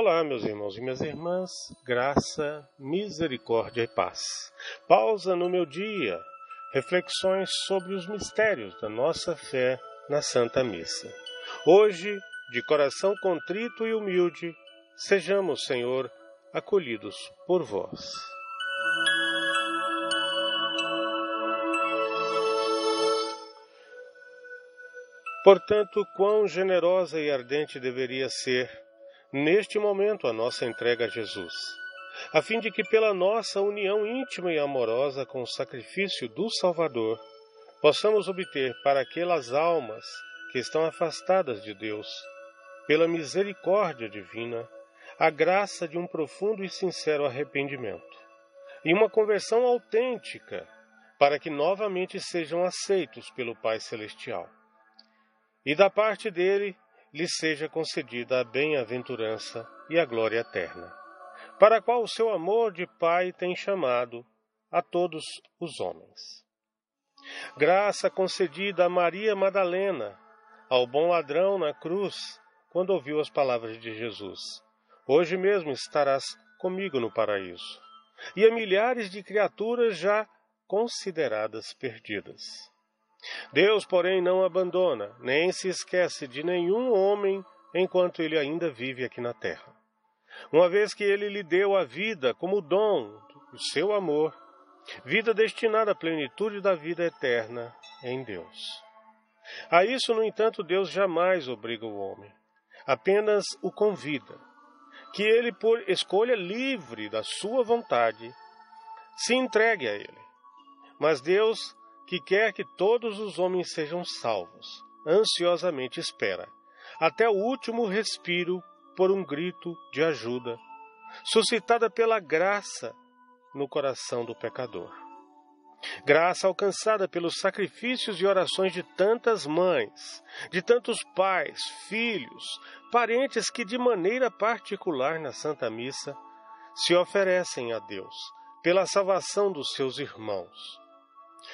Olá, meus irmãos e minhas irmãs, graça, misericórdia e paz. Pausa no meu dia, reflexões sobre os mistérios da nossa fé na Santa Missa. Hoje, de coração contrito e humilde, sejamos, Senhor, acolhidos por vós. Portanto, quão generosa e ardente deveria ser neste momento a nossa entrega a Jesus, a fim de que, pela nossa união íntima e amorosa com o sacrifício do Salvador, possamos obter para aquelas almas que estão afastadas de Deus, pela misericórdia divina, a graça de um profundo e sincero arrependimento e uma conversão autêntica, para que novamente sejam aceitos pelo Pai Celestial. E da parte dele, lhe seja concedida a bem-aventurança e a glória eterna, para a qual o seu amor de Pai tem chamado a todos os homens. Graça concedida a Maria Madalena, ao bom ladrão na cruz, quando ouviu as palavras de Jesus: Hoje mesmo estarás comigo no paraíso. E a milhares de criaturas já consideradas perdidas. Deus, porém, não abandona, nem se esquece de nenhum homem enquanto ele ainda vive aqui na terra. Uma vez que ele lhe deu a vida como dom do seu amor, vida destinada à plenitude da vida eterna em Deus. A isso, no entanto, Deus jamais obriga o homem, apenas o convida, que ele, por escolha livre da sua vontade, se entregue a ele. Mas Deus que quer que todos os homens sejam salvos, ansiosamente espera, até o último respiro, por um grito de ajuda, suscitada pela graça no coração do pecador. Graça alcançada pelos sacrifícios e orações de tantas mães, de tantos pais, filhos, parentes que, de maneira particular na Santa Missa, se oferecem a Deus pela salvação dos seus irmãos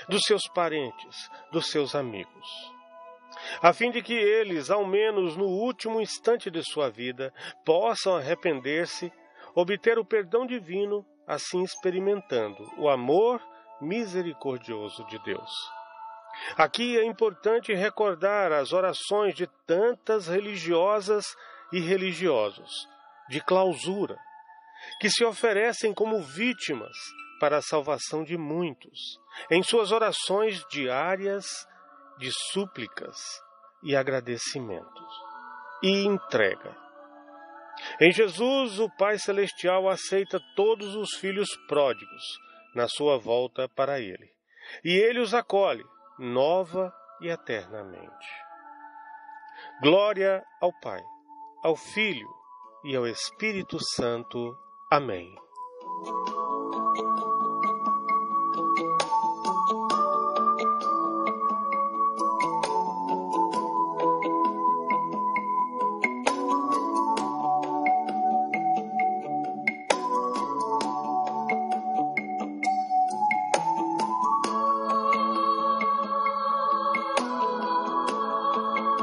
dos seus parentes, dos seus amigos, a fim de que eles, ao menos no último instante de sua vida, possam arrepender-se, obter o perdão divino, assim experimentando o amor misericordioso de Deus. Aqui é importante recordar as orações de tantas religiosas e religiosos, de clausura, que se oferecem como vítimas para a salvação de muitos, em suas orações diárias de súplicas e agradecimentos e entrega. Em Jesus, o Pai Celestial aceita todos os filhos pródigos na sua volta para Ele, e Ele os acolhe nova e eternamente. Glória ao Pai, ao Filho e ao Espírito Santo. Amém.